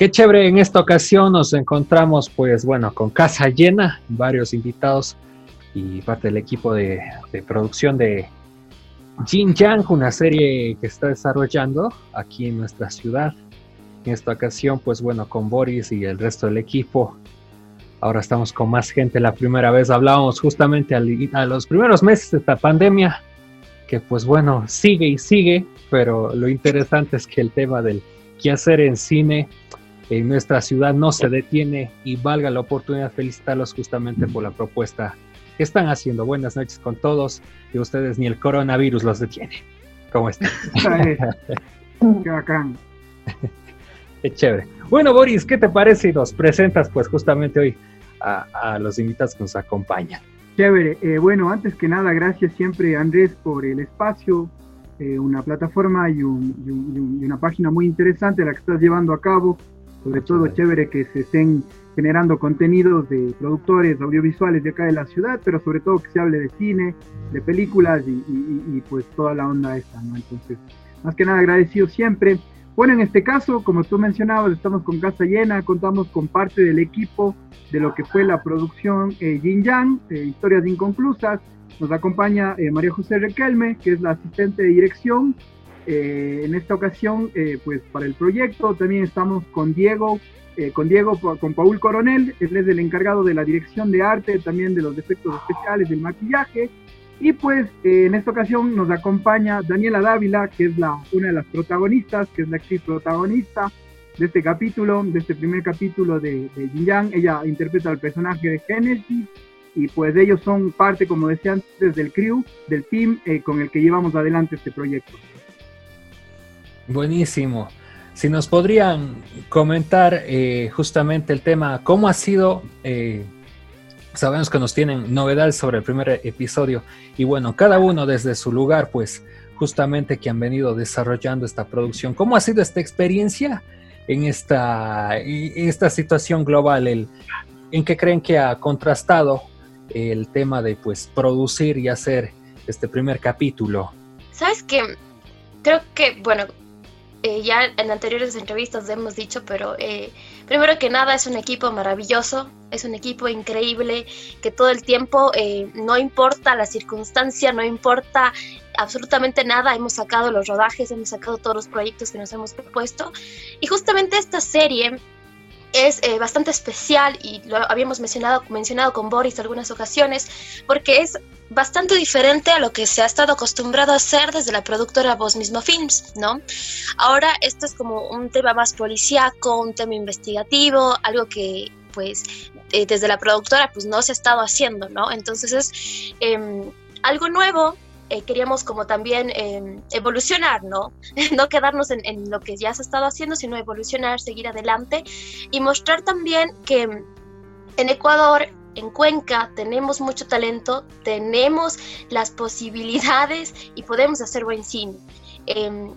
Qué chévere, en esta ocasión nos encontramos pues bueno con casa llena, varios invitados y parte del equipo de, producción de Jin Yang, una serie que está desarrollando aquí en nuestra ciudad. En esta ocasión pues bueno con Boris y el resto del equipo. Ahora estamos con más gente. La primera vez hablábamos justamente a los primeros meses de esta pandemia, que pues bueno, sigue y sigue, pero lo interesante es que el tema del qué hacer en cine en nuestra ciudad no se detiene y valga la oportunidad de felicitarlos justamente por la propuesta que están haciendo. Buenas noches con todos y ustedes ni el coronavirus los detiene. ¿Cómo están? Qué bacán. Qué chévere. Bueno, Boris, ¿qué te parece y nos presentas pues justamente hoy a, los invitados que nos acompañan? Chévere. Eh, bueno, antes que nada, gracias siempre Andrés por el espacio, eh, una plataforma y, y, una página muy interesante la que estás llevando a cabo sobre todo chévere que se estén generando contenidos de productores audiovisuales de acá de la ciudad, pero sobre todo que se hable de cine, de películas y, pues toda la onda esta, ¿no? Entonces, más que nada agradecido siempre. Bueno, en este caso, como tú mencionabas, estamos con casa llena, contamos con parte del equipo de lo que fue la producción eh, Yin Yang, eh, Historias Inconclusas. Nos acompaña eh, María José Requelme, que es la asistente de dirección, eh, en esta ocasión, eh, pues para el proyecto también estamos con Diego, eh, con Diego, con Paul Coronel, él es el encargado de la dirección de arte, también de los efectos especiales, del maquillaje. Y pues en esta ocasión nos acompaña Daniela Dávila, que es la, una de las protagonistas, que es la actriz protagonista de este capítulo, de este primer capítulo de, de Yang. Ella interpreta al personaje de Genesis y pues ellos son parte, como decía antes, del crew, del team con el que llevamos adelante este proyecto. Buenísimo. Si nos podrían comentar eh, justamente el tema, cómo ha sido, eh, sabemos que nos tienen novedades sobre el primer episodio y bueno, cada uno desde su lugar, pues justamente que han venido desarrollando esta producción, ¿cómo ha sido esta experiencia en esta, esta situación global? El, ¿En qué creen que ha contrastado el tema de pues producir y hacer este primer capítulo? Sabes que creo que, bueno, eh, ya en anteriores entrevistas hemos dicho, pero eh, primero que nada es un equipo maravilloso, es un equipo increíble que todo el tiempo, eh, no importa la circunstancia, no importa absolutamente nada, hemos sacado los rodajes, hemos sacado todos los proyectos que nos hemos propuesto. Y justamente esta serie es eh, bastante especial y lo habíamos mencionado, mencionado con Boris algunas ocasiones, porque es bastante diferente a lo que se ha estado acostumbrado a hacer desde la productora Voz Mismo Films, ¿no? Ahora esto es como un tema más policíaco, un tema investigativo, algo que pues eh, desde la productora pues no se ha estado haciendo, ¿no? Entonces es em, algo nuevo eh, queríamos como también em, evolucionar, ¿no? no quedarnos en, lo que ya se ha estado haciendo, sino evolucionar, seguir adelante y mostrar también que en Ecuador, en Cuenca, tenemos mucho talento, tenemos las posibilidades y podemos hacer buen cine. Em,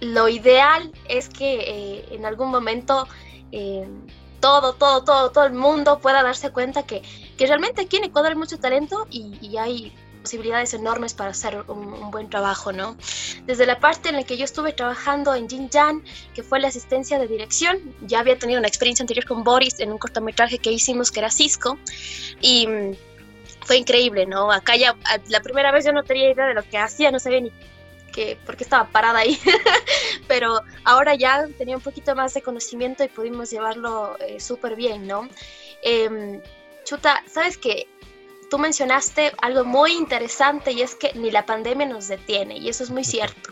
lo ideal es que eh, en algún momento todo, todo, todo, todo el mundo pueda darse cuenta que, que realmente aquí en Ecuador hay mucho talento y, y hay posibilidades enormes para hacer un, buen trabajo, ¿no? Desde la parte en la que yo estuve trabajando en Jinjan, que fue la asistencia de dirección, ya había tenido una experiencia anterior con Boris en un cortometraje que hicimos que era Cisco y mm, fue increíble, ¿no? Acá ya la primera vez yo no tenía idea de lo que hacía, no sabía ni que, por qué estaba parada ahí, pero ahora ya tenía un poquito más de conocimiento y pudimos llevarlo eh, súper bien, ¿no? Em, chuta, ¿sabes qué? Tú mencionaste algo muy interesante y es que ni la pandemia nos detiene y eso es muy cierto.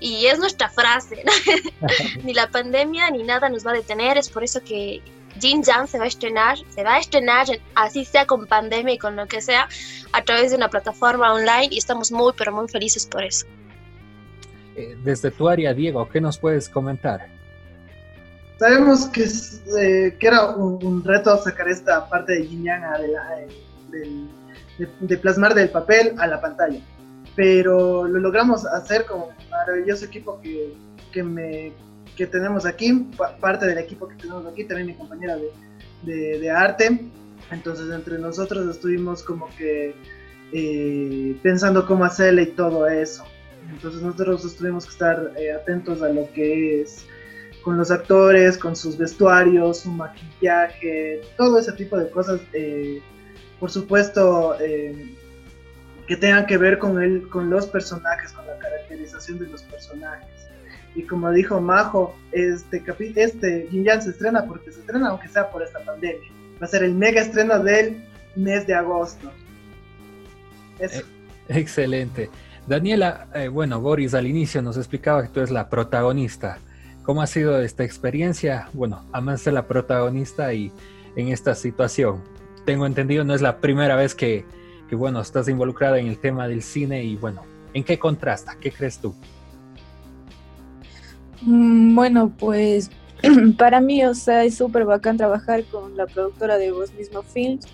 Y es nuestra frase, ni la pandemia ni nada nos va a detener, es por eso que Jin Yang se va a estrenar, se va a estrenar así sea con pandemia y con lo que sea, a través de una plataforma online y estamos muy pero muy felices por eso. Eh, desde tu área, Diego, ¿qué nos puedes comentar? Sabemos que, eh, que era un, reto sacar esta parte de Jin Yang adelante de, plasmar del papel a la pantalla. Pero lo logramos hacer un maravilloso equipo que, que, me, que tenemos aquí, parte del equipo que tenemos aquí, también mi compañera de, de, arte. Entonces entre nosotros estuvimos como que eh, pensando cómo hacerle y todo eso. Entonces nosotros tuvimos que estar eh, atentos a lo que es con los actores, con sus vestuarios, su maquillaje, todo ese tipo de cosas. Eh, por supuesto, eh, que tengan que ver con, el, con los personajes, con la caracterización de los personajes. Y como dijo Majo, este, este Jin se estrena porque se estrena aunque sea por esta pandemia. Va a ser el mega estreno del mes de agosto. Eh, excelente. Daniela, eh, bueno, Boris al inicio nos explicaba que tú eres la protagonista. ¿Cómo ha sido esta experiencia? Bueno, además ser la protagonista y en esta situación. Tengo entendido, no es la primera vez que, que, bueno, estás involucrada en el tema del cine y bueno, ¿en qué contrasta? ¿Qué crees tú? Mm, bueno, pues para mí, o sea, es súper bacán trabajar con la productora de Vos Mismo Films.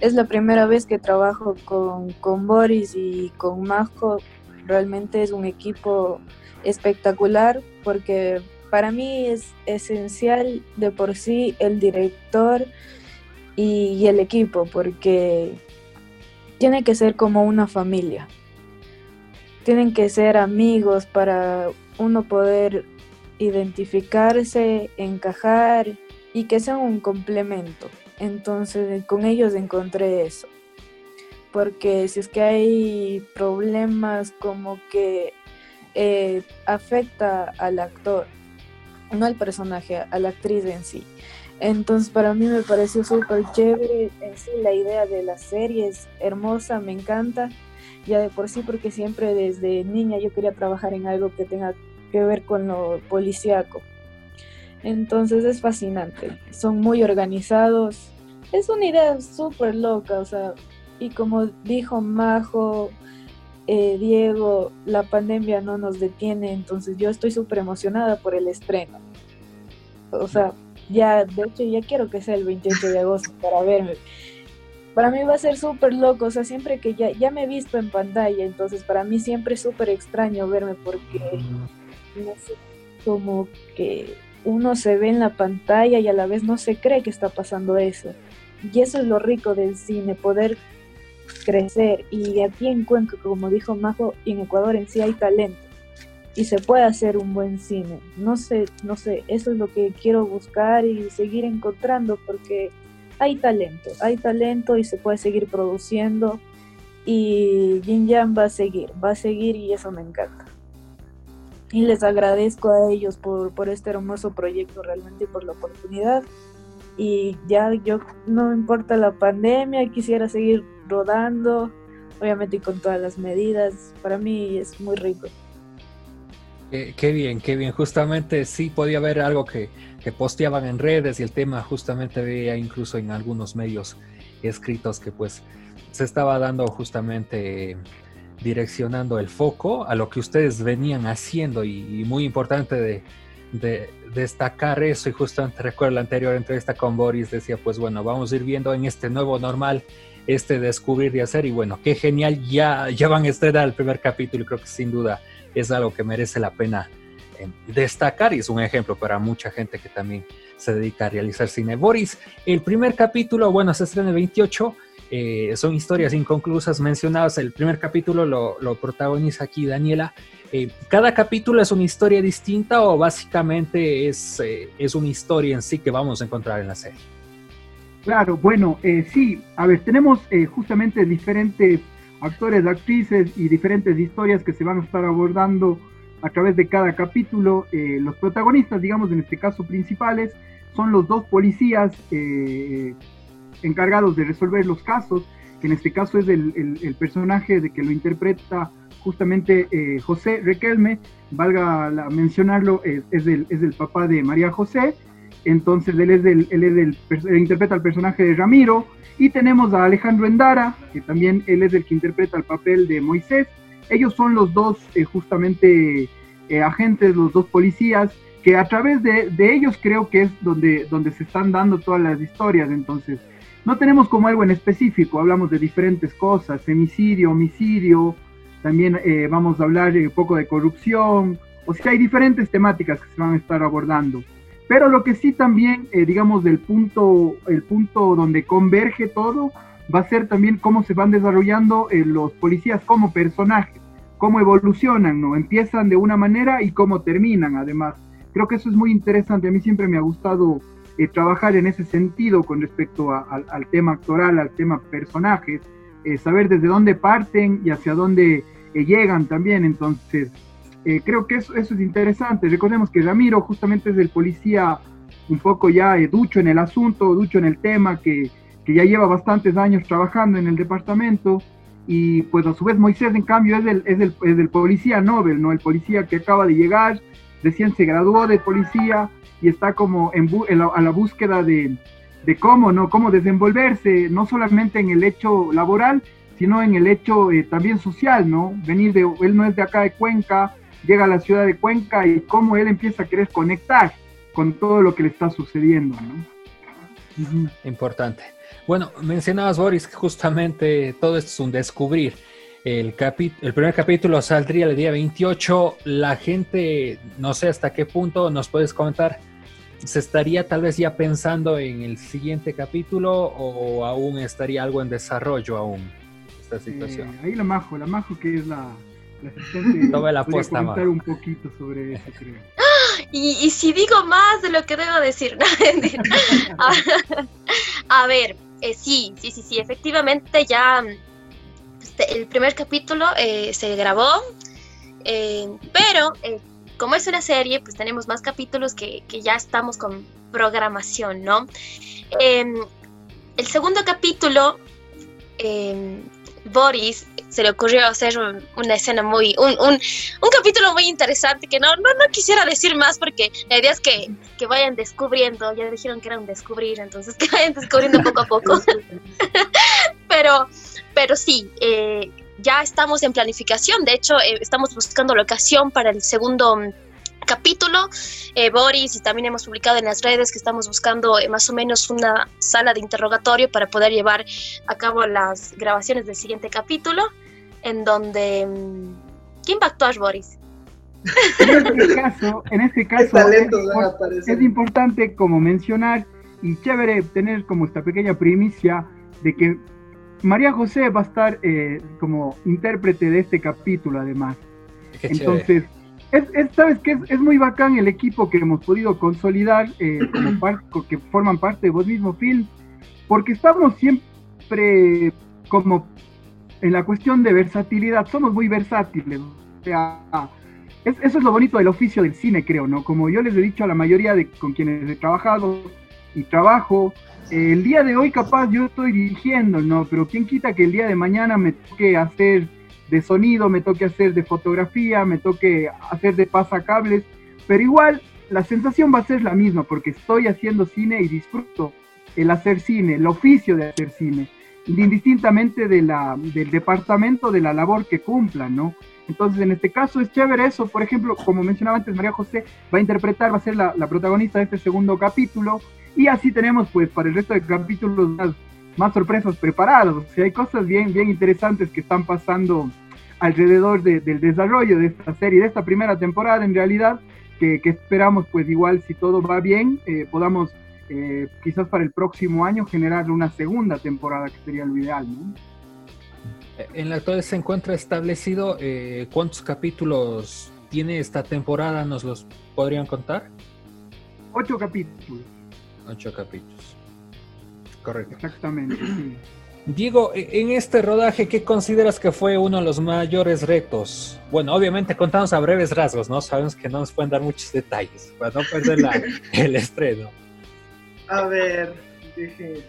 Es la primera vez que trabajo con, con Boris y con Majo. Realmente es un equipo espectacular porque para mí es esencial de por sí el director y, el equipo porque tiene que ser como una familia. Tienen que ser amigos para uno poder identificarse, encajar y que sean un complemento. Entonces con ellos encontré eso. Porque si es que hay problemas como que eh, afecta al actor, no al personaje, a la actriz en sí. Entonces para mí me pareció súper chévere en sí la idea de la serie, es hermosa, me encanta, ya de por sí porque siempre desde niña yo quería trabajar en algo que tenga que ver con lo policíaco. Entonces es fascinante, son muy organizados, es una idea súper loca, o sea, y como dijo Majo, eh, Diego, la pandemia no nos detiene, entonces yo estoy súper emocionada por el estreno. O sea, ya, de hecho, ya quiero que sea el 28 de agosto para verme. Para mí va a ser súper loco, o sea, siempre que ya, ya me he visto en pantalla, entonces para mí siempre es súper extraño verme porque no sé, como que uno se ve en la pantalla y a la vez no se cree que está pasando eso. Y eso es lo rico del cine, poder crecer. Y aquí en Cuenca, como dijo Majo, en Ecuador en sí hay talento. Y se puede hacer un buen cine. No sé, no sé, eso es lo que quiero buscar y seguir encontrando porque hay talento, hay talento y se puede seguir produciendo. Y Jin Yang va a seguir, va a seguir y eso me encanta y les agradezco a ellos por, por este hermoso proyecto realmente y por la oportunidad. Y ya yo no me importa la pandemia, quisiera seguir rodando, obviamente con todas las medidas. Para mí es muy rico. Qué, bien, qué bien. Justamente sí podía haber algo que, que, posteaban en redes y el tema justamente veía incluso en algunos medios escritos que pues se estaba dando justamente direccionando el foco a lo que ustedes venían haciendo y, muy importante de, destacar eso y justamente recuerdo la anterior entrevista con Boris decía pues bueno vamos a ir viendo en este nuevo normal este descubrir y hacer y bueno qué genial ya, ya van a estrenar el primer capítulo y creo que sin duda es algo que merece la pena eh, destacar y es un ejemplo para mucha gente que también se dedica a realizar cine. Boris, el primer capítulo, bueno, se estrena el 28, eh, son historias inconclusas mencionadas. El primer capítulo lo, protagoniza aquí Daniela. Eh, ¿Cada capítulo es una historia distinta o básicamente es, es una historia en sí que vamos a encontrar en la serie? Claro, bueno, sí, a ver, tenemos justamente diferentes actores, actrices y diferentes historias que se van a estar abordando a través de cada capítulo. los protagonistas, digamos, en este caso principales, son los dos policías encargados de resolver los casos, que en este caso es el, personaje de que lo interpreta justamente eh, José Requelme, valga mencionarlo, es, es, el, es, el, papá de María José, entonces él, es el, él, es el, interpreta el personaje de Ramiro, y tenemos a Alejandro Endara, que también él es el que interpreta el papel de Moisés, ellos son los dos eh, justamente eh, agentes, los dos policías, que a través de, de, ellos creo que es donde, donde se están dando todas las historias, entonces no tenemos como algo en específico, hablamos de diferentes cosas, femicidio, homicidio, también eh, vamos a hablar un poco de corrupción, o sea, hay diferentes temáticas que se van a estar abordando. Pero lo que sí también, eh, digamos, del punto, el punto donde converge todo, va a ser también cómo se van desarrollando eh, los policías como personajes, cómo evolucionan, ¿no? Empiezan de una manera y cómo terminan, además. creo que eso es muy interesante. A mí siempre me ha gustado eh, trabajar en ese sentido con respecto al tema actoral, al tema personajes, eh, saber desde dónde parten y hacia dónde eh, llegan también. Entonces, creo que eso, eso, es interesante. Recordemos que Ramiro justamente es el policía un poco ya ducho en el asunto, ducho en el tema, que, que ya lleva bastantes años trabajando en el departamento y pues a su vez Moisés en cambio es el, es el, es el policía Nobel, ¿no? El policía que acaba de llegar, recién se graduó de policía y está como en, a la búsqueda de, de, cómo, ¿no? Cómo desenvolverse, no solamente en el hecho laboral, sino en el hecho eh, también social, ¿no? Venir de, él no es de acá de Cuenca, llega a la ciudad de Cuenca y cómo él empieza a querer conectar con todo lo que le está sucediendo, ¿no? Importante. Bueno, mencionabas, Boris, que justamente todo esto es un descubrir. El, el primer capítulo saldría el día 28. La gente, no sé hasta qué punto, nos puedes comentar, ¿se estaría tal vez ya pensando en el siguiente capítulo o aún estaría algo en desarrollo aún esta situación? Eh, ahí la Majo, la Majo que es la, asistente. Toma la apuesta, comentar un poquito sobre eso, creo. Y, y, si digo más de lo que debo decir, ¿no? a ver, eh, sí, sí, sí, sí, efectivamente ya este, el primer capítulo eh, se grabó, eh, pero como es una serie, pues tenemos más capítulos que, que ya estamos con programación, ¿no? Em, el segundo capítulo, em, Boris se le ocurrió hacer una escena muy, un, un, un, capítulo muy interesante que no, no, no quisiera decir más porque la idea es que, que, vayan descubriendo, ya dijeron que era un descubrir, entonces que vayan descubriendo poco a poco. pero, pero sí, eh, ya estamos en planificación, de hecho eh, estamos buscando locación para el segundo capítulo. Eh, Boris y también hemos publicado en las redes que estamos buscando eh, más o menos una sala de interrogatorio para poder llevar a cabo las grabaciones del siguiente capítulo, en donde... Mm, ¿Quién va a actuar, Boris? En este caso, en este caso es, es importante como mencionar y chévere tener como esta pequeña primicia de que María José va a estar eh, como intérprete de este capítulo además. Entonces, es, sabes que es, muy bacán el equipo que hemos podido consolidar eh, como que forman parte de vos mismo film, porque estamos siempre como en la cuestión de versatilidad, somos muy versátiles. O sea, eso es lo bonito del oficio del cine, creo, ¿no? Como yo les he dicho a la mayoría de con quienes he trabajado y trabajo, eh, el día de hoy capaz yo estoy dirigiendo, ¿no? Pero quién quita que el día de mañana me toque hacer de sonido, me toque hacer de fotografía, me toque hacer de pasacables, pero igual la sensación va a ser la misma porque estoy haciendo cine y disfruto el hacer cine, el oficio de hacer cine, indistintamente de la, del departamento de la labor que cumplan, ¿no? Entonces, en este caso es chévere eso, por ejemplo, como mencionaba antes, María José va a interpretar, va a ser la, la protagonista de este segundo capítulo, y así tenemos pues para el resto de capítulos más sorpresas preparadas. O sea, hay cosas bien, bien interesantes que están pasando alrededor del desarrollo de esta serie, de esta primera temporada en realidad, que, esperamos pues igual si todo va bien, eh, podamos eh, quizás para el próximo año generar una segunda temporada que sería lo ideal. ¿no? En la actual se encuentra establecido eh, cuántos capítulos tiene esta temporada, ¿nos los podrían contar? Ocho capítulos. Ocho capítulos. Correcto. Exactamente, sí. Diego, e, en este rodaje, ¿qué consideras que fue uno de los mayores retos? Bueno, obviamente contamos a breves rasgos, ¿no? Sabemos que no nos pueden dar muchos detalles para no perder el estreno. A ver, dije,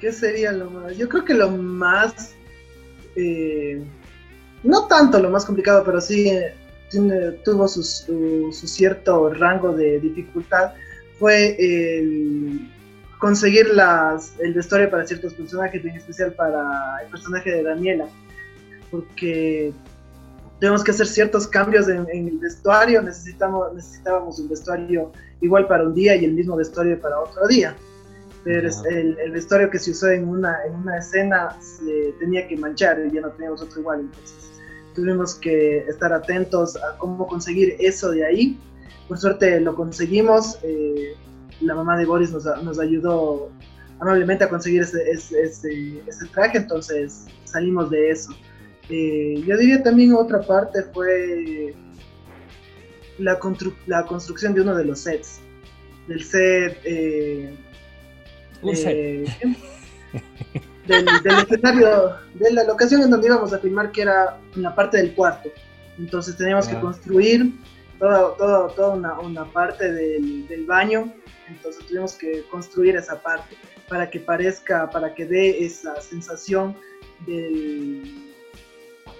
¿qué sería lo más? Yo creo que lo más, eh, no tanto lo más complicado, pero sí eh, tuvo su, su, cierto rango de dificultad, fue el conseguir las, el vestuario para ciertos personajes, en especial para el personaje de Daniela, porque tenemos que hacer ciertos cambios en, el vestuario, necesitamos, necesitábamos un vestuario igual para un día y el mismo vestuario para otro día. Pero el, el, vestuario que se usó en una, en una escena se tenía que manchar y ya no teníamos otro igual, entonces tuvimos que estar atentos a cómo conseguir eso de ahí. Por suerte lo conseguimos. Eh, la mamá de Boris nos, nos ayudó amablemente a conseguir ese, ese, ese, traje, entonces salimos de eso. Eh, yo diría también otra parte fue la, la construcción de uno de los sets. Del set... Eh, eh, del, escenario, de la locación en donde íbamos a filmar, que era en la parte del cuarto. Entonces teníamos que construir toda, toda, toda una, una, parte del, del, baño, entonces tuvimos que construir esa parte para que parezca, para que dé esa sensación del,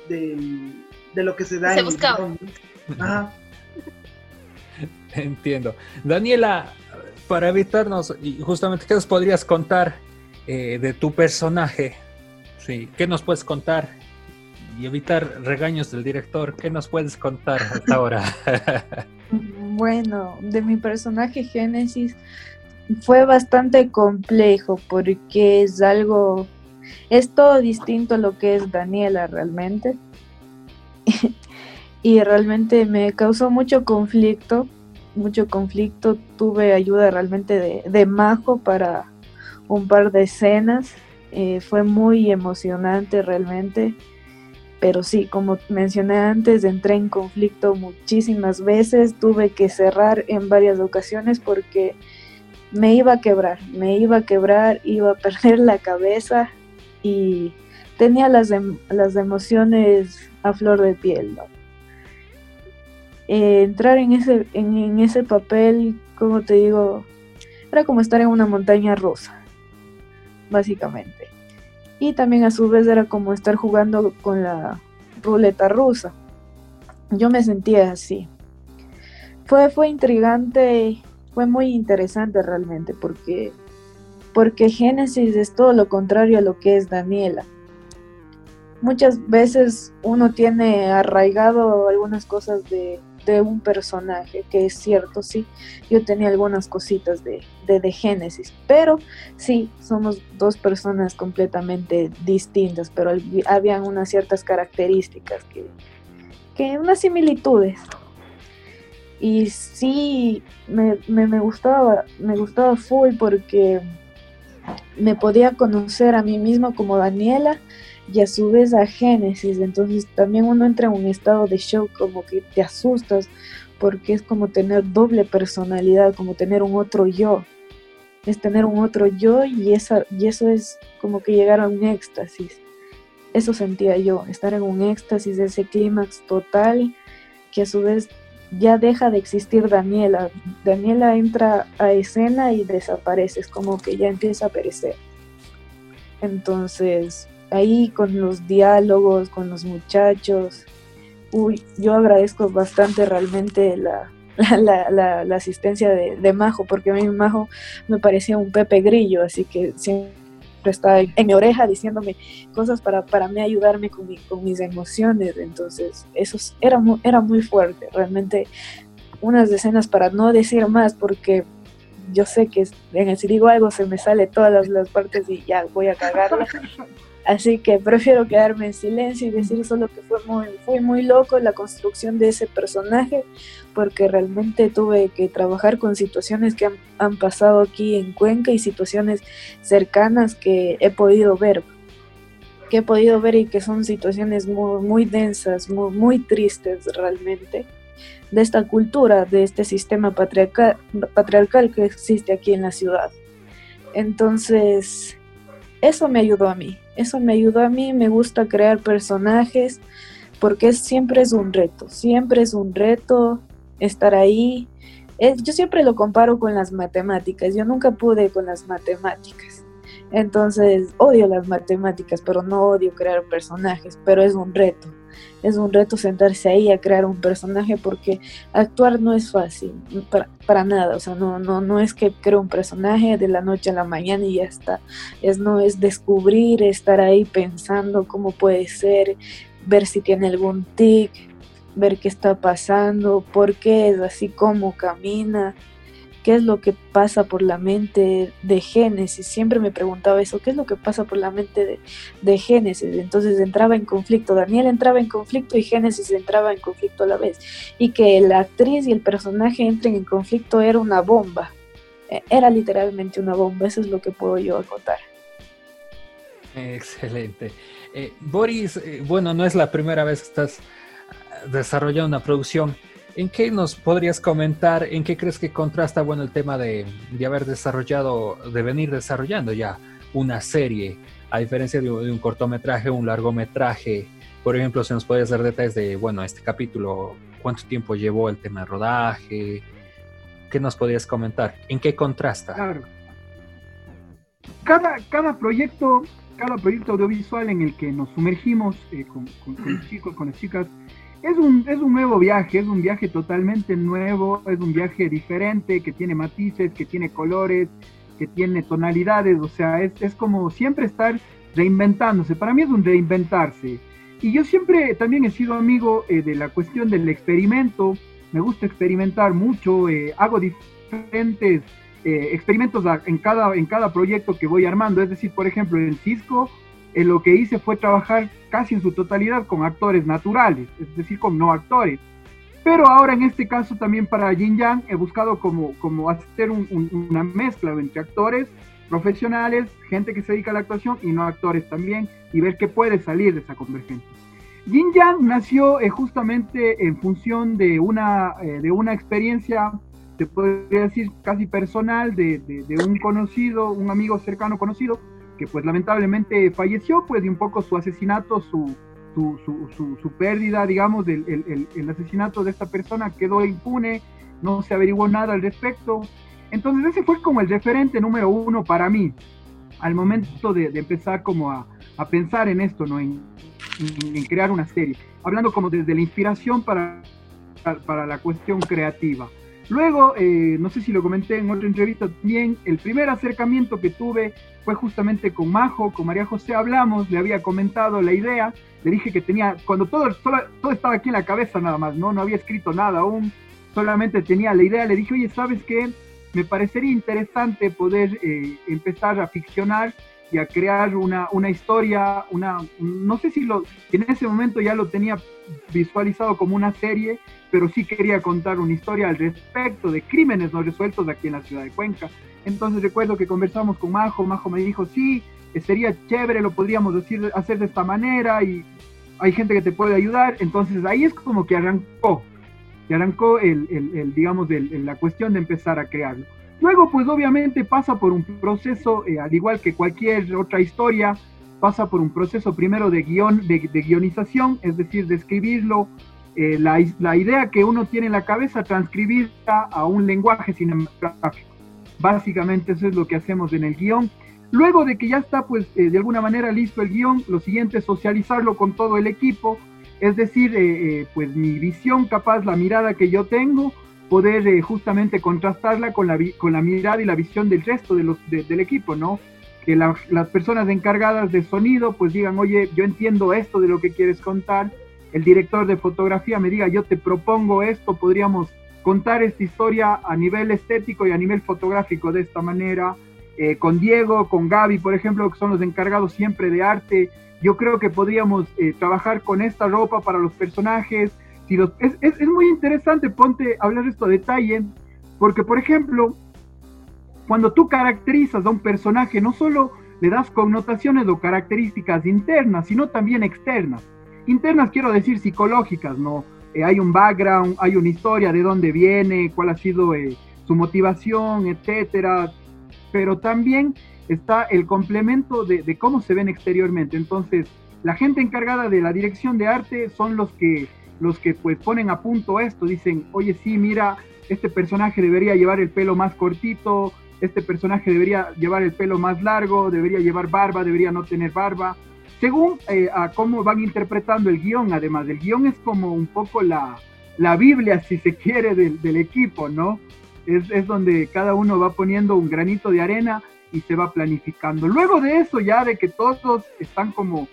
de lo que se da se en buscaba. Ajá. Entiendo. Daniela, para evitarnos, y justamente, ¿qué nos podrías contar eh, de tu personaje? Sí, ¿qué nos puedes contar? Y evitar regaños del director, ¿qué nos puedes contar hasta ahora? bueno, de mi personaje Génesis fue bastante complejo porque es algo, es todo distinto a lo que es Daniela realmente. y realmente me causó mucho conflicto, mucho conflicto. Tuve ayuda realmente de, de Majo para un par de escenas. Eh, fue muy emocionante realmente. Pero sí, como mencioné antes, entré en conflicto muchísimas veces. Tuve que cerrar en varias ocasiones porque me iba a quebrar, me iba a quebrar, iba a perder la cabeza y tenía las, em, las emociones a flor de piel. Eh, entrar en ese, en, ese papel, como te digo, era como estar en una montaña rusa, básicamente. Y también a su vez era como estar jugando con la ruleta rusa. Yo me sentía así. Fue, fue intrigante, fue muy interesante realmente porque, porque Génesis es todo lo contrario a lo que es Daniela muchas veces uno tiene arraigado algunas cosas de, un personaje, que es cierto, sí, yo tenía algunas cositas de, de, Génesis, pero sí, somos dos personas completamente distintas, pero habían unas ciertas características que, que unas similitudes. Y sí, me, me, me gustaba, me gustaba full porque me podía conocer a mí misma como Daniela, y a su vez a Génesis. Entonces también uno entra en un estado de shock, como que te asustas, porque es como tener doble personalidad, como tener un otro yo. Es tener un otro yo y, esa, y eso es como que llegar a un éxtasis. Eso sentía yo, estar en un éxtasis, ese clímax total, que a su vez ya deja de existir Daniela. Daniela entra a escena y desaparece, es como que ya empieza a perecer. Entonces, ahí con los diálogos, con los muchachos. Uy, yo agradezco bastante realmente la, la, asistencia de, Majo, porque a mí Majo me parecía un Pepe Grillo, así que siempre estaba en mi oreja diciéndome cosas para, para mí ayudarme con, con mis emociones. Entonces, eso era muy, era muy fuerte, realmente unas escenas para no decir más, porque yo sé que en si digo algo se me sale todas las, las partes y ya voy a cagarla. Así que prefiero quedarme en silencio y decir solo que fue muy, fue muy loco la construcción de ese personaje, porque realmente tuve que trabajar con situaciones que han, pasado aquí en Cuenca y situaciones cercanas que he podido ver, que he podido ver y que son situaciones muy, densas, muy, muy tristes realmente de esta cultura, de este sistema patriarcal, patriarcal que existe aquí en la ciudad. Entonces, eso me ayudó a mí, eso me ayudó a mí, me gusta crear personajes porque siempre es un reto, siempre es un reto estar ahí. yo siempre lo comparo con las matemáticas, yo nunca pude con las matemáticas. Entonces, odio las matemáticas, pero no odio crear personajes, pero es un reto es un reto sentarse ahí a crear un personaje porque actuar no es fácil, para, nada, o sea, no, no, no es que creo un personaje de la noche a la mañana y ya está, es no es descubrir, estar ahí pensando cómo puede ser, ver si tiene algún tic, ver qué está pasando, por qué es así, cómo camina, qué es lo que pasa por la mente de Génesis. Siempre me preguntaba eso, ¿qué es lo que pasa por la mente de, Génesis? Entonces entraba en conflicto, Daniel entraba en conflicto y Génesis entraba en conflicto a la vez. Y que la actriz y el personaje entren en conflicto era una bomba. E, era literalmente una bomba, eso es lo que puedo yo acotar. Excelente. Eh, Boris, eh, bueno, no es la primera vez que estás ah, desarrollando una producción. ¿En qué nos podrías comentar, en qué crees que contrasta bueno el tema de, de haber desarrollado, de venir desarrollando ya una serie, a diferencia de, un cortometraje un largometraje? Por ejemplo, si nos podrías dar detalles de, bueno, este capítulo, cuánto tiempo llevó el tema de rodaje, ¿qué nos podrías comentar? ¿En qué contrasta? Claro. Cada, cada proyecto, cada proyecto audiovisual en el que nos sumergimos eh, con, chicos, con las chicas, es un, es un nuevo viaje, es un viaje totalmente nuevo, es un viaje diferente, que tiene matices, que tiene colores, que tiene tonalidades, o sea, es, es como siempre estar reinventándose. Para mí es un reinventarse. Y yo siempre también he sido amigo eh, de la cuestión del experimento, me gusta experimentar mucho, eh, hago diferentes eh, experimentos en cada, en cada proyecto que voy armando, es decir, por ejemplo, en Cisco eh, lo que hice fue trabajar casi en su totalidad con actores naturales, es decir, con no actores. Pero ahora en este caso también para Jin Yang he buscado como, como hacer una mezcla entre actores profesionales, gente que se dedica a la actuación y no actores también, y ver qué puede salir de esa convergencia. Jin Yang nació eh, justamente en función de una, eh, de una experiencia, se podría decir casi personal, de, de un conocido, un amigo cercano conocido, que pues lamentablemente falleció, pues y un poco su asesinato, su, su, su, su, pérdida, digamos, del el, el, asesinato de esta persona quedó impune, no se averiguó nada al respecto. Entonces ese fue como el referente número uno para mí, al momento de, de empezar como a, a, pensar en esto, ¿no? En, en, crear una serie, hablando como desde la inspiración para, para la cuestión creativa. Luego, eh, no sé si lo comenté en otra entrevista también, el primer acercamiento que tuve fue justamente con Majo, con María José hablamos, le había comentado la idea, le dije que tenía, cuando todo, todo estaba aquí en la cabeza nada más, ¿no? no había escrito nada aún, solamente tenía la idea, le dije, oye, ¿sabes qué? Me parecería interesante poder eh, empezar a ficcionar y a crear una, una historia, una, no sé si lo, en ese momento ya lo tenía visualizado como una serie, pero sí quería contar una historia al respecto de crímenes no resueltos aquí en la ciudad de Cuenca. Entonces recuerdo que conversamos con Majo, Majo me dijo, sí, sería chévere, lo podríamos decir, hacer de esta manera y hay gente que te puede ayudar. Entonces ahí es como que arrancó, que arrancó el, digamos, la cuestión de empezar a crearlo. Luego, pues obviamente pasa por un proceso, eh, al igual que cualquier otra historia, pasa por un proceso primero de de, guionización, es decir, de escribirlo, eh, la, idea que uno tiene en la cabeza, transcribirla a un lenguaje cinematográfico. Básicamente eso es lo que hacemos en el guion. Luego de que ya está, pues, eh, de alguna manera listo el guion, lo siguiente es socializarlo con todo el equipo, es decir, eh, pues mi visión capaz, la mirada que yo tengo, poder justamente contrastarla con la, con la mirada y la visión del resto de los, del equipo, ¿no? Que las personas encargadas de sonido, pues digan, oye, yo entiendo esto de lo que quieres contar, el director de fotografía me diga, yo te propongo esto, podríamos contar esta historia a nivel estético y a nivel fotográfico de esta manera. Eh, con Diego, con Gaby, por ejemplo, que son los encargados siempre de arte, yo creo que podríamos eh, trabajar con esta ropa para los personajes. Si es, muy interesante, ponte a hablar esto a detalle, porque por ejemplo, cuando tú caracterizas a un personaje, no solo le das connotaciones o características internas, sino también externas. Internas quiero decir psicológicas, ¿no? Eh, hay un background, hay una historia de dónde viene, cuál ha sido eh, su motivación, etcétera. Pero también está el complemento de, de, cómo se ven exteriormente. Entonces, la gente encargada de la dirección de arte son los que, los que pues ponen a punto esto. Dicen, oye, sí, mira, este personaje debería llevar el pelo más cortito, este personaje debería llevar el pelo más largo, debería llevar barba, debería no tener barba según eh, a cómo van interpretando el guion, además, el guion es como un poco la, la Biblia, si se quiere, del, del equipo, ¿no? Es, es, donde cada uno va poniendo un granito de arena y se va planificando. Luego de eso, ya de que todos están como,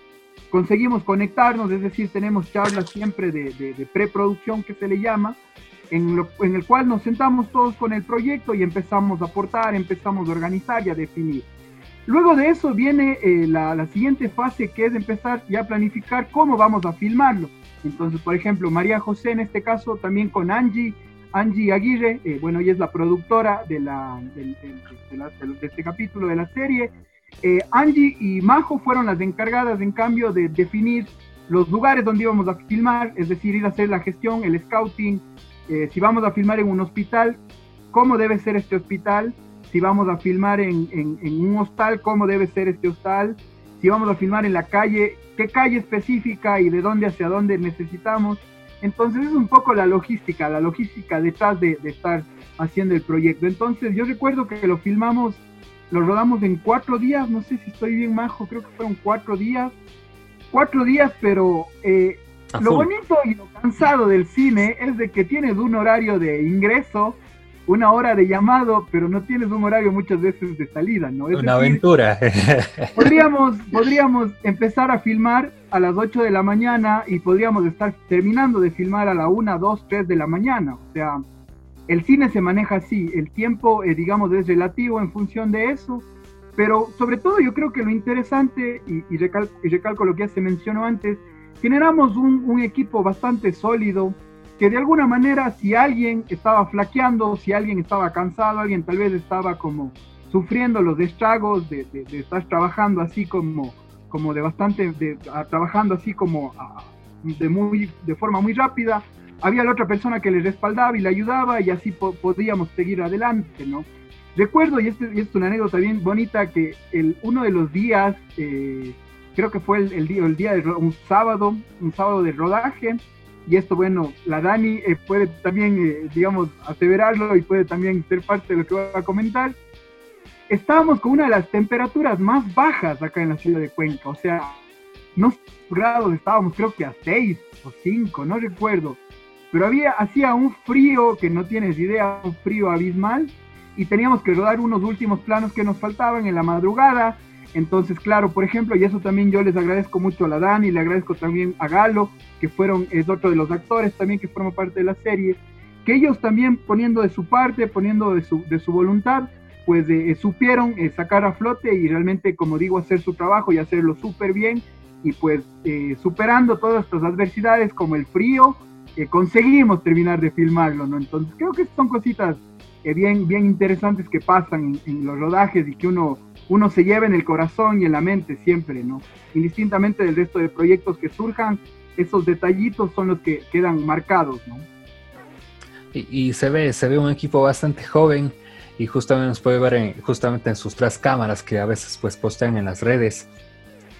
conseguimos conectarnos, es decir, tenemos charlas siempre de, de, de preproducción que se le llama, en, lo, en el cual nos sentamos todos con el proyecto y empezamos a aportar, empezamos a organizar y a definir. Luego de eso viene eh, la, siguiente fase que es empezar ya a planificar cómo vamos a filmarlo. Entonces, por ejemplo, María José en este caso también con Angie, Angie Aguirre, eh, bueno, ella es la productora de, la, este capítulo de la serie. Eh, Angie y Majo fueron las encargadas, en cambio, de definir los lugares donde íbamos a filmar, es decir, ir a hacer la gestión, el scouting, si vamos a filmar en un hospital, cómo debe ser este hospital, si vamos a filmar en, un hostal, cómo debe ser este hostal, si vamos a filmar en la calle, qué calle específica y de dónde hacia dónde necesitamos. Entonces es un poco la logística, la logística detrás de, de estar haciendo el proyecto. Entonces yo recuerdo que lo filmamos, lo rodamos en cuatro días, no sé si estoy bien majo, creo que fueron cuatro días. Cuatro días, pero eh, lo bonito y lo cansado del cine es de que tienes un horario de ingreso, una hora de llamado, pero no tienes un horario muchas veces de salida, ¿no? Es una aventura. podríamos, podríamos empezar a filmar a las 8 de la mañana y podríamos estar terminando de filmar a la 1, 2, 3 de la mañana. O sea, el cine se maneja así, el tiempo, eh, digamos, es relativo en función de eso, pero sobre todo yo creo que lo interesante, y, recalco lo que ya se mencionó antes, generamos un, equipo bastante sólido, que de alguna manera si alguien estaba flaqueando, si alguien estaba cansado, alguien tal vez estaba como sufriendo los estragos de, estar trabajando así como, como de bastante, de, trabajando así como de, muy, de forma muy rápida, había la otra persona que le respaldaba y le ayudaba y así podíamos seguir adelante, ¿no? Recuerdo, y, este, es una anécdota bien bonita, que el, uno de los días, eh, creo que fue el, día, el día de un sábado, un sábado de rodaje, y esto, bueno, la Dani eh, puede también, eh, digamos, aseverarlo y puede también ser parte de lo que voy a comentar. Estábamos con una de las temperaturas más bajas acá en la ciudad de Cuenca, o sea, no grados, estábamos creo que a 6 o 5, no recuerdo pero había, hacía un frío que no tienes idea, un frío abismal, y teníamos que rodar unos últimos planos que nos faltaban en la madrugada. Entonces, claro, por ejemplo, y eso también yo les agradezco mucho a la Dani, le agradezco también a Galo, que fueron, es otro de los actores también que forma parte de la serie, que ellos también poniendo de su parte, poniendo de su, de su voluntad, pues eh, supieron eh, sacar a flote y realmente, como digo, hacer su trabajo y hacerlo súper bien y pues eh, superando todas estas adversidades como el frío, conseguimos terminar de filmarlo, ¿no? Entonces creo que son cositas eh, bien, bien interesantes que pasan en, los rodajes y que uno, uno se lleva en el corazón y en la mente siempre, ¿no? Indistintamente del resto de proyectos que surjan, esos detallitos son los que quedan marcados, ¿no? Y, se ve, se ve un equipo bastante joven y justamente nos puede ver en, justamente en sus tres cámaras que a veces pues postean en las redes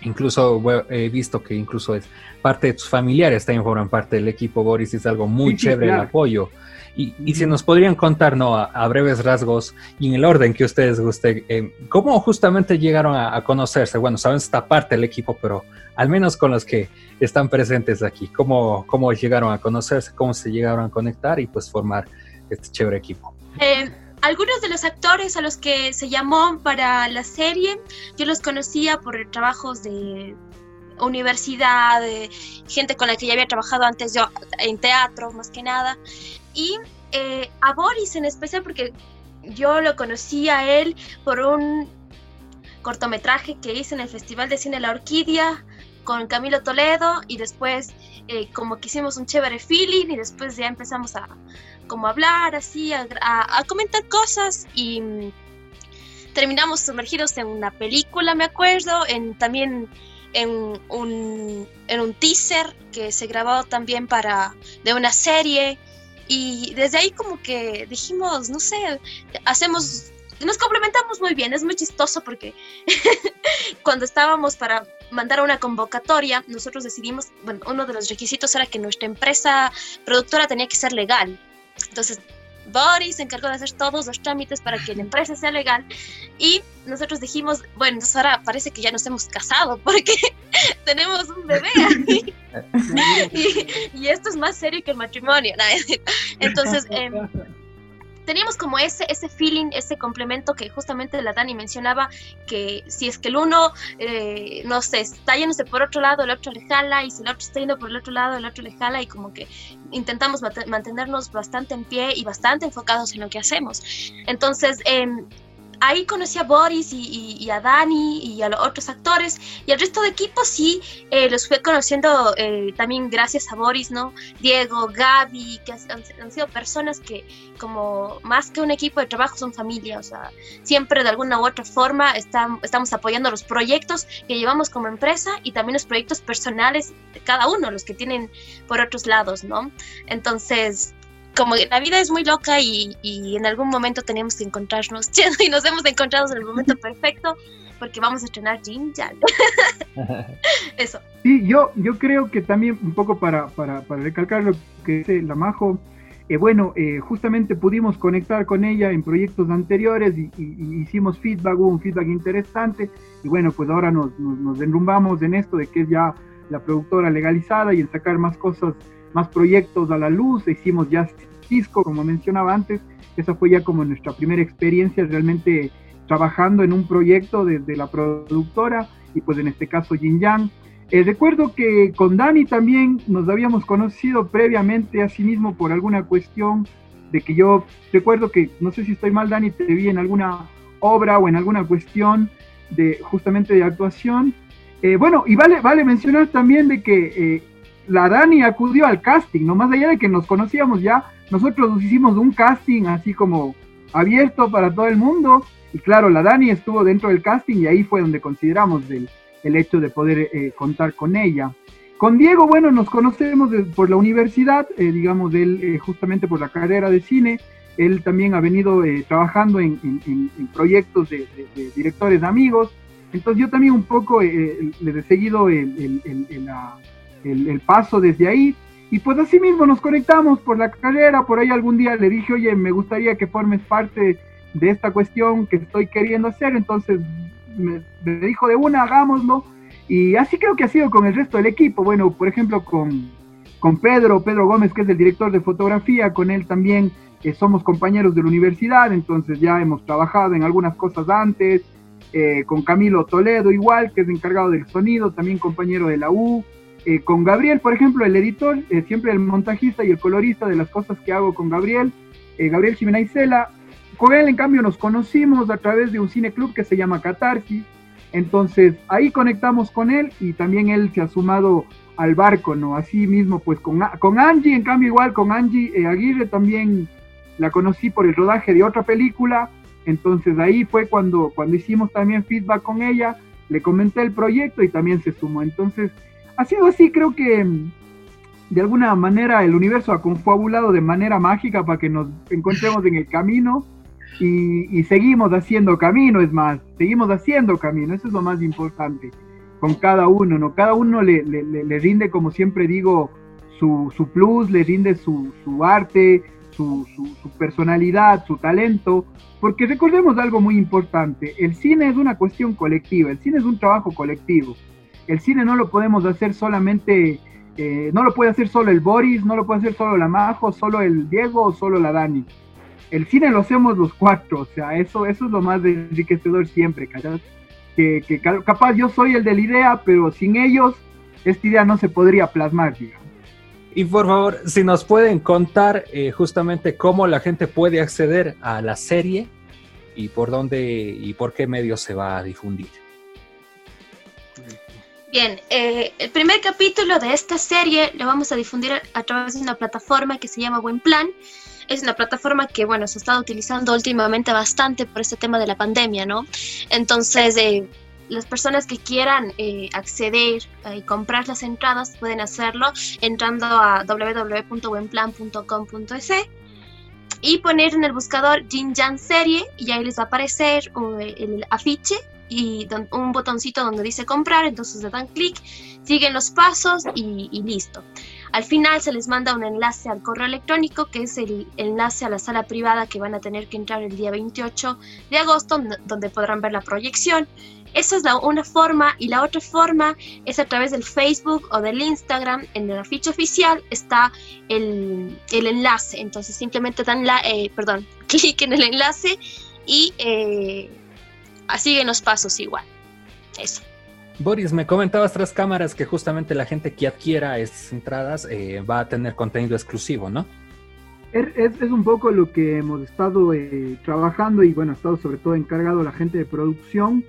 Incluso he visto que incluso es parte de tus familiares también forman parte del equipo, Boris, es algo muy chévere el apoyo. Y, y, si nos podrían contar, ¿no? A, breves rasgos y en el orden que ustedes gusten, eh, ¿cómo justamente llegaron a, conocerse? Bueno, saben esta parte del equipo, pero al menos con los que están presentes aquí, ¿cómo, cómo llegaron a conocerse? ¿Cómo se llegaron a conectar y pues formar este chévere equipo? Eh, algunos de los actores a los que se llamó para la serie, yo los conocía por trabajos de universidad, de gente con la que ya había trabajado antes yo en teatro, más que nada. Y eh, a Boris en especial, porque yo lo conocí a él por un cortometraje que hice en el Festival de Cine La Orquídea con Camilo Toledo y después eh, como que hicimos un chévere feeling y después ya empezamos a, como hablar así, a, comentar cosas y terminamos sumergidos en una película, me acuerdo, en también en un, en un teaser que se grabó también para de una serie y desde ahí como que dijimos, no sé, hacemos nos complementamos muy bien, es muy chistoso porque cuando estábamos para mandar una convocatoria, nosotros decidimos, bueno, uno de los requisitos era que nuestra empresa productora tenía que ser legal. Entonces, Boris se encargó de hacer todos los trámites para que la empresa sea legal y nosotros dijimos, bueno, entonces ahora parece que ya nos hemos casado porque tenemos un bebé y, y, esto es más serio que el matrimonio. Entonces, eh, teníamos como ese, ese feeling, ese complemento que justamente la Dani mencionaba, que si es que el uno, eh, no sé, está yéndose por otro lado, el otro le jala, y si el otro está yendo por el otro lado, el otro le jala, y como que intentamos mantenernos bastante en pie y bastante enfocados en lo que hacemos. Entonces, eh, ahí conocí a Boris y, a Dani y a los otros actores y al resto de equipos sí eh, los fui conociendo eh, también gracias a Boris, ¿no? Diego, Gaby, que han, sido personas que como más que un equipo de trabajo son familia, o sea, siempre de alguna u otra forma estamos apoyando los proyectos que llevamos como empresa y también los proyectos personales de cada uno, los que tienen por otros lados, ¿no? Entonces, como la vida es muy loca y, y en algún momento teníamos que encontrarnos y nos hemos encontrado en el momento perfecto porque vamos a estrenar Jin Yang. Eso. Sí, yo, yo creo que también un poco para, para, para recalcar lo que dice la Majo, eh, bueno, eh, justamente pudimos conectar con ella en proyectos anteriores y, hicimos feedback, hubo un feedback interesante y bueno, pues ahora nos, nos, enrumbamos en esto de que es ya la productora legalizada y en sacar más cosas, más proyectos a la luz. Hicimos ya Cisco, como mencionaba antes, esa fue ya como nuestra primera experiencia realmente trabajando en un proyecto desde la productora y pues en este caso Jin Yang. Eh, recuerdo que con Dani también nos habíamos conocido previamente, asimismo por alguna cuestión de que yo recuerdo que, no sé si estoy mal Dani, te vi en alguna obra o en alguna cuestión de justamente de actuación. Eh, bueno, y vale, vale mencionar también de que eh, la Dani acudió al casting, no más allá de que nos conocíamos ya, nosotros hicimos un casting así como abierto para todo el mundo y claro, la Dani estuvo dentro del casting y ahí fue donde consideramos el, el hecho de poder eh, contar con ella. Con Diego, bueno, nos conocemos por la universidad, eh, digamos, él eh, justamente por la carrera de cine. Él también ha venido trabajando en, proyectos de, directores amigos. Entonces yo también un poco le he seguido el, paso desde ahí. Y pues así mismo nos conectamos por la carrera. Por ahí algún día le dije, oye, me gustaría que formes parte de esta cuestión que estoy queriendo hacer, entonces me, dijo de una, hagámoslo, y así creo que ha sido con el resto del equipo, bueno, por ejemplo con, con Pedro, Pedro Gómez, que es el director de fotografía, con él también eh, somos compañeros de la universidad, entonces ya hemos trabajado en algunas cosas antes, eh, con Camilo Toledo igual, que es encargado del sonido, también compañero de la U, eh, con Gabriel, por ejemplo, el editor, siempre el montajista y el colorista de las cosas que hago con Gabriel, Gabriel Jimena Isela, con él, en cambio, nos conocimos a través de un cine club que se llama Catarsis. Entonces, ahí conectamos con él y también él se ha sumado al barco, ¿no? Así mismo, pues con, con Angie, en cambio, igual con Angie eh, Aguirre también la conocí por el rodaje de otra película. Entonces, ahí fue cuando, cuando hicimos también feedback con ella, le comenté el proyecto y también se sumó. Entonces, ha sido así, creo que de alguna manera el universo ha confabulado de manera mágica para que nos encontremos en el camino y, seguimos haciendo camino, es más, seguimos haciendo camino, eso es lo más importante con cada uno, ¿no? Cada uno le, le, rinde, como siempre digo, su, su plus, le rinde su, su arte, su, su, personalidad, su talento, porque recordemos algo muy importante, el cine es una cuestión colectiva, el cine es un trabajo colectivo, el cine no lo podemos hacer solamente, eh, no lo puede hacer solo el Boris, no lo puede hacer solo la Majo, solo el Diego o solo la Dani el cine lo hacemos los cuatro, o sea, eso, eso es lo más enriquecedor siempre, Que, que capaz yo soy el de la idea, pero sin ellos esta idea no se podría plasmar, digamos. Y por favor, si nos pueden contar eh, justamente cómo la gente puede acceder a la serie y por dónde y por qué medios se va a difundir. Bien, eh, el primer capítulo de esta serie lo vamos a difundir a través de una plataforma que se llama Buen Plan es una plataforma que, bueno, se ha estado utilizando últimamente bastante por este tema de la pandemia, ¿no? Entonces, eh, las personas que quieran eh, acceder y comprar las entradas pueden hacerlo entrando a www.buenplan.com.es y poner en el buscador Jin Jan Serie y ahí les va a aparecer el afiche y un botoncito donde dice comprar, entonces le dan clic, siguen los pasos y, y listo. Al final se les manda un enlace al correo electrónico, que es el enlace a la sala privada que van a tener que entrar el día 28 de agosto, donde podrán ver la proyección. Esa es la, una forma y la otra forma es a través del Facebook o del Instagram. En la ficha oficial está el, enlace. Entonces simplemente dan la, eh, perdón, clic en el enlace y eh, siguen los pasos igual. Eso. Boris, me comentabas tras cámaras que justamente la gente que adquiera estas entradas eh, va a tener contenido exclusivo, ¿no? Es, un poco lo que hemos estado eh, trabajando y bueno, ha estado sobre todo encargado la gente de producción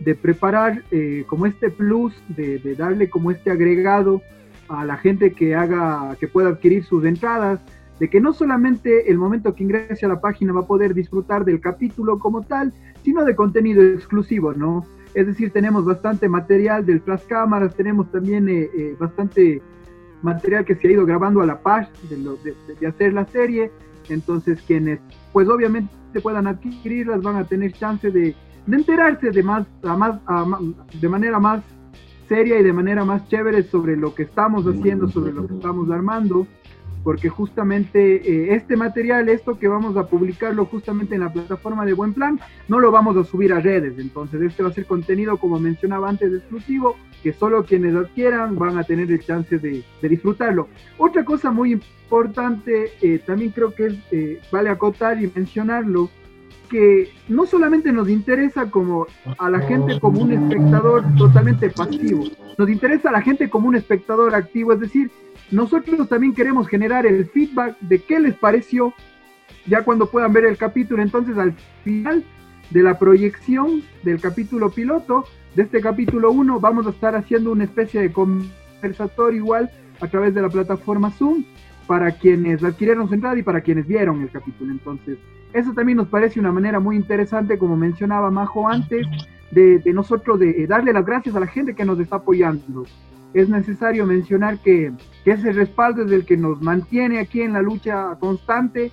de preparar eh, como este plus, de, de, darle como este agregado a la gente que haga, que pueda adquirir sus entradas, de que no solamente el momento que ingrese a la página va a poder disfrutar del capítulo como tal, sino de contenido exclusivo, ¿no? Es decir, tenemos bastante material del Flash Cámaras, tenemos también eh, eh, bastante material que se ha ido grabando a la par de, de, hacer la serie. Entonces quienes pues obviamente puedan adquirirlas van a tener chance de, enterarse de más, más, de manera más seria y de manera más chévere sobre lo que estamos haciendo, sobre lo que estamos armando porque justamente eh, este material, esto que vamos a publicarlo justamente en la plataforma de Buen Plan, no lo vamos a subir a redes, entonces este va a ser contenido, como mencionaba antes, exclusivo, que solo quienes adquieran van a tener el chance de, disfrutarlo. Otra cosa muy importante, eh, también creo que eh, vale acotar y mencionarlo, que no solamente nos interesa como a la gente como un espectador totalmente pasivo, nos interesa a la gente como un espectador activo, es decir, nosotros también queremos generar el feedback de qué les pareció ya cuando puedan ver el capítulo. Entonces, al final de la proyección del capítulo piloto, de este capítulo 1, vamos a estar haciendo una especie de conversatorio igual a través de la plataforma Zoom para quienes adquirieron su entrada y para quienes vieron el capítulo. Entonces, eso también nos parece una manera muy interesante, como mencionaba Majo antes, de, de nosotros de darle las gracias a la gente que nos está apoyando es necesario mencionar que, ese respaldo es el que nos mantiene aquí en la lucha constante,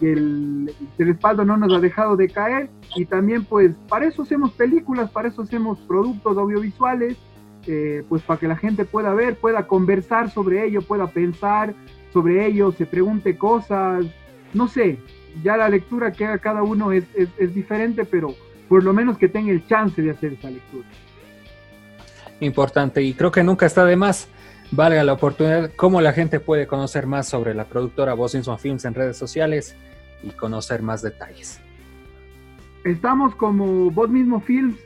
el, el, respaldo no nos ha dejado de caer y también pues para eso hacemos películas, para eso hacemos productos audiovisuales, eh, pues para que la gente pueda ver, pueda conversar sobre ello, pueda pensar sobre ello, se pregunte cosas, no sé, ya la lectura que haga cada uno es, es diferente, pero por lo menos que tenga el chance de hacer esa lectura importante y creo que nunca está de más. Valga la oportunidad, cómo la gente puede conocer más sobre la productora Bosinson Films en redes sociales y conocer más detalles. Estamos como Vos mismo Films,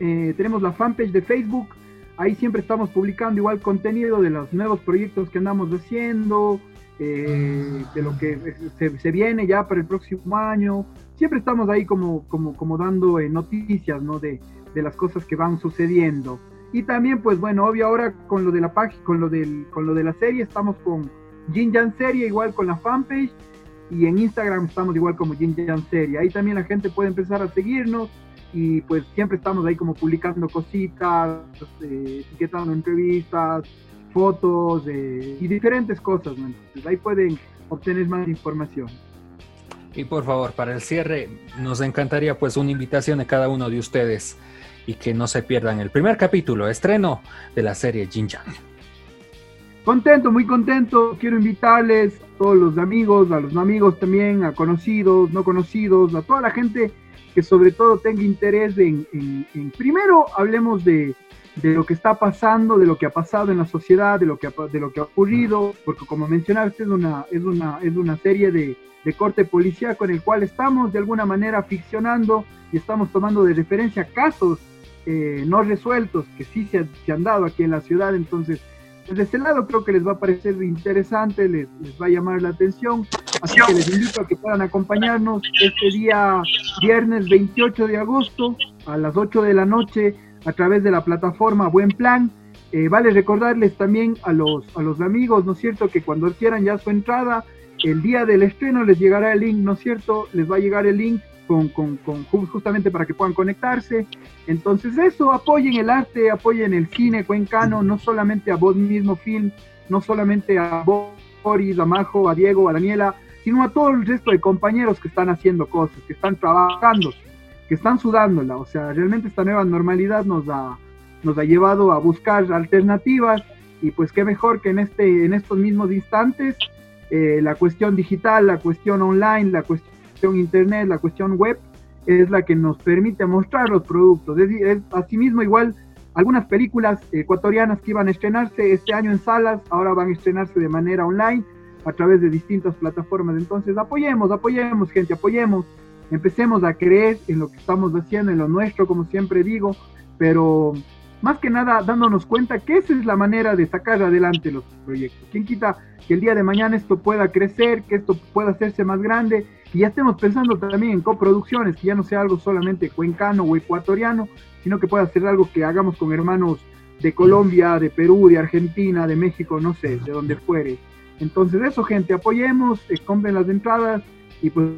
eh, tenemos la fanpage de Facebook, ahí siempre estamos publicando igual contenido de los nuevos proyectos que andamos haciendo, eh, de lo que se, viene ya para el próximo año. Siempre estamos ahí como, como, como dando eh, noticias ¿no? de, de las cosas que van sucediendo. Y también, pues bueno, obvio ahora con lo de la página, con lo del, con lo de la serie, estamos con Jin Jan Serie, igual con la fanpage, y en Instagram estamos igual como Jin Jan Serie. Ahí también la gente puede empezar a seguirnos y pues siempre estamos ahí como publicando cositas, eh, etiquetando entrevistas, fotos eh, y diferentes cosas. Entonces ahí pueden obtener más información. Y por favor, para el cierre, nos encantaría pues una invitación de cada uno de ustedes y que no se pierdan el primer capítulo, estreno de la serie Jin Yang. Contento, muy contento. Quiero invitarles a todos los amigos, a los no amigos también, a conocidos, no conocidos, a toda la gente que sobre todo tenga interés en, primero hablemos de, lo que está pasando, de lo que ha pasado en la sociedad, de lo que ha, de lo que ha ocurrido, porque como mencionaste es una, es una, es una serie de, de corte policíaco en el cual estamos de alguna manera ficcionando y estamos tomando de referencia casos eh, no resueltos que sí se, han dado aquí en la ciudad. Entonces, desde este lado creo que les va a parecer interesante, les, va a llamar la atención. Así que les invito a que puedan acompañarnos este día viernes 28 de agosto a las 8 de la noche a través de la plataforma Buen Plan. Eh, vale recordarles también a los, a los amigos, ¿no es cierto?, que cuando quieran ya su entrada, el día del estreno les llegará el link, ¿no es cierto? Les va a llegar el link con, con, con, justamente para que puedan conectarse. Entonces eso, apoyen el arte, apoyen el cine cuencano, no solamente a vos mismo film, no solamente a Boris, a Majo, a Diego, a Daniela, sino a todo el resto de compañeros que están haciendo cosas, que están trabajando, que están sudándola. O sea, realmente esta nueva normalidad nos ha, nos ha llevado a buscar alternativas y pues qué mejor que en, este, en estos mismos instantes eh, la cuestión digital, la cuestión online, la cuestión internet, la cuestión web, es la que nos permite mostrar los productos. Es, es asimismo igual algunas películas ecuatorianas que iban a estrenarse este año en salas, ahora van a estrenarse de manera online a través de distintas plataformas. Entonces apoyemos, apoyemos gente, apoyemos, empecemos a creer en lo que estamos haciendo, en lo nuestro, como siempre digo, pero más que nada dándonos cuenta que esa es la manera de sacar adelante los proyectos. ¿Quién quita que el día de mañana esto pueda crecer, que esto pueda hacerse más grande y ya estemos pensando también en coproducciones, que ya no sea algo solamente cuencano o ecuatoriano, sino que pueda ser algo que hagamos con hermanos de Colombia, de Perú, de Argentina, de México, no sé, de donde fuere. Entonces eso, gente, apoyemos, eh, compren las entradas y pues,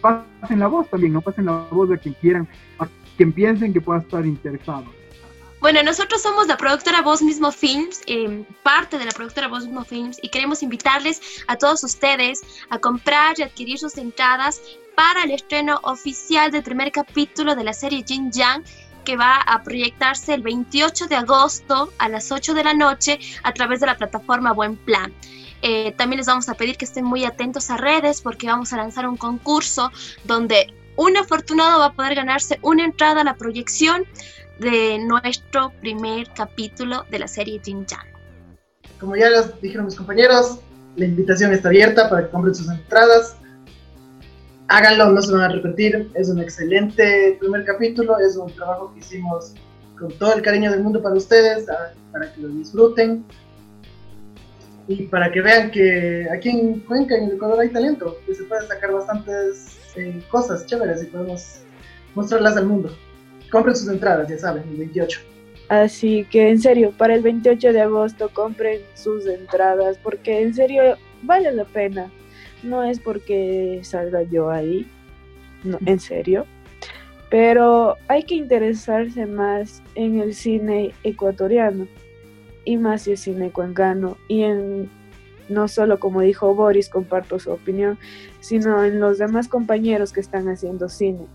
pasen la voz también, no pasen la voz de quien quieran, a quien piensen que pueda estar interesado. Bueno, nosotros somos la productora Voz Mismo Films, em, parte de la productora Voz Mismo Films, y queremos invitarles a todos ustedes a comprar y adquirir sus entradas para el estreno oficial del primer capítulo de la serie Jin Yang, que va a proyectarse el 28 de agosto a las 8 de la noche a través de la plataforma Buen Plan. Eh, también les vamos a pedir que estén muy atentos a redes porque vamos a lanzar un concurso donde un afortunado va a poder ganarse una entrada a la proyección de nuestro primer capítulo de la serie Jin Yang. Como ya dijeron mis compañeros, la invitación está abierta para que compren sus entradas. Háganlo, no se van a repetir. Es un excelente primer capítulo. Es un trabajo que hicimos con todo el cariño del mundo para ustedes, para que lo disfruten y para que vean que aquí en Cuenca, en el Ecuador, hay talento, que se puede sacar bastantes eh, cosas chéveres y podemos mostrarlas al mundo. Compren sus entradas, ya saben, el 28. Así que en serio, para el 28 de agosto compren sus entradas porque en serio vale la pena. No es porque salga yo ahí, no, en serio. Pero hay que interesarse más en el cine ecuatoriano y más si es cine cuencano y en no solo como dijo Boris, comparto su opinión, sino en los demás compañeros que están haciendo cine.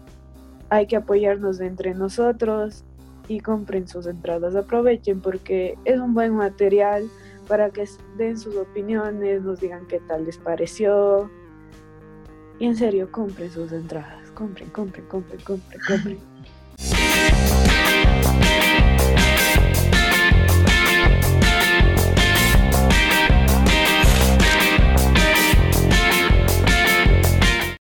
Hay que apoyarnos entre nosotros y compren sus entradas, aprovechen porque es un buen material para que den sus opiniones, nos digan qué tal les pareció. Y en serio, compren sus entradas, compren, compren, compren, compren, compren.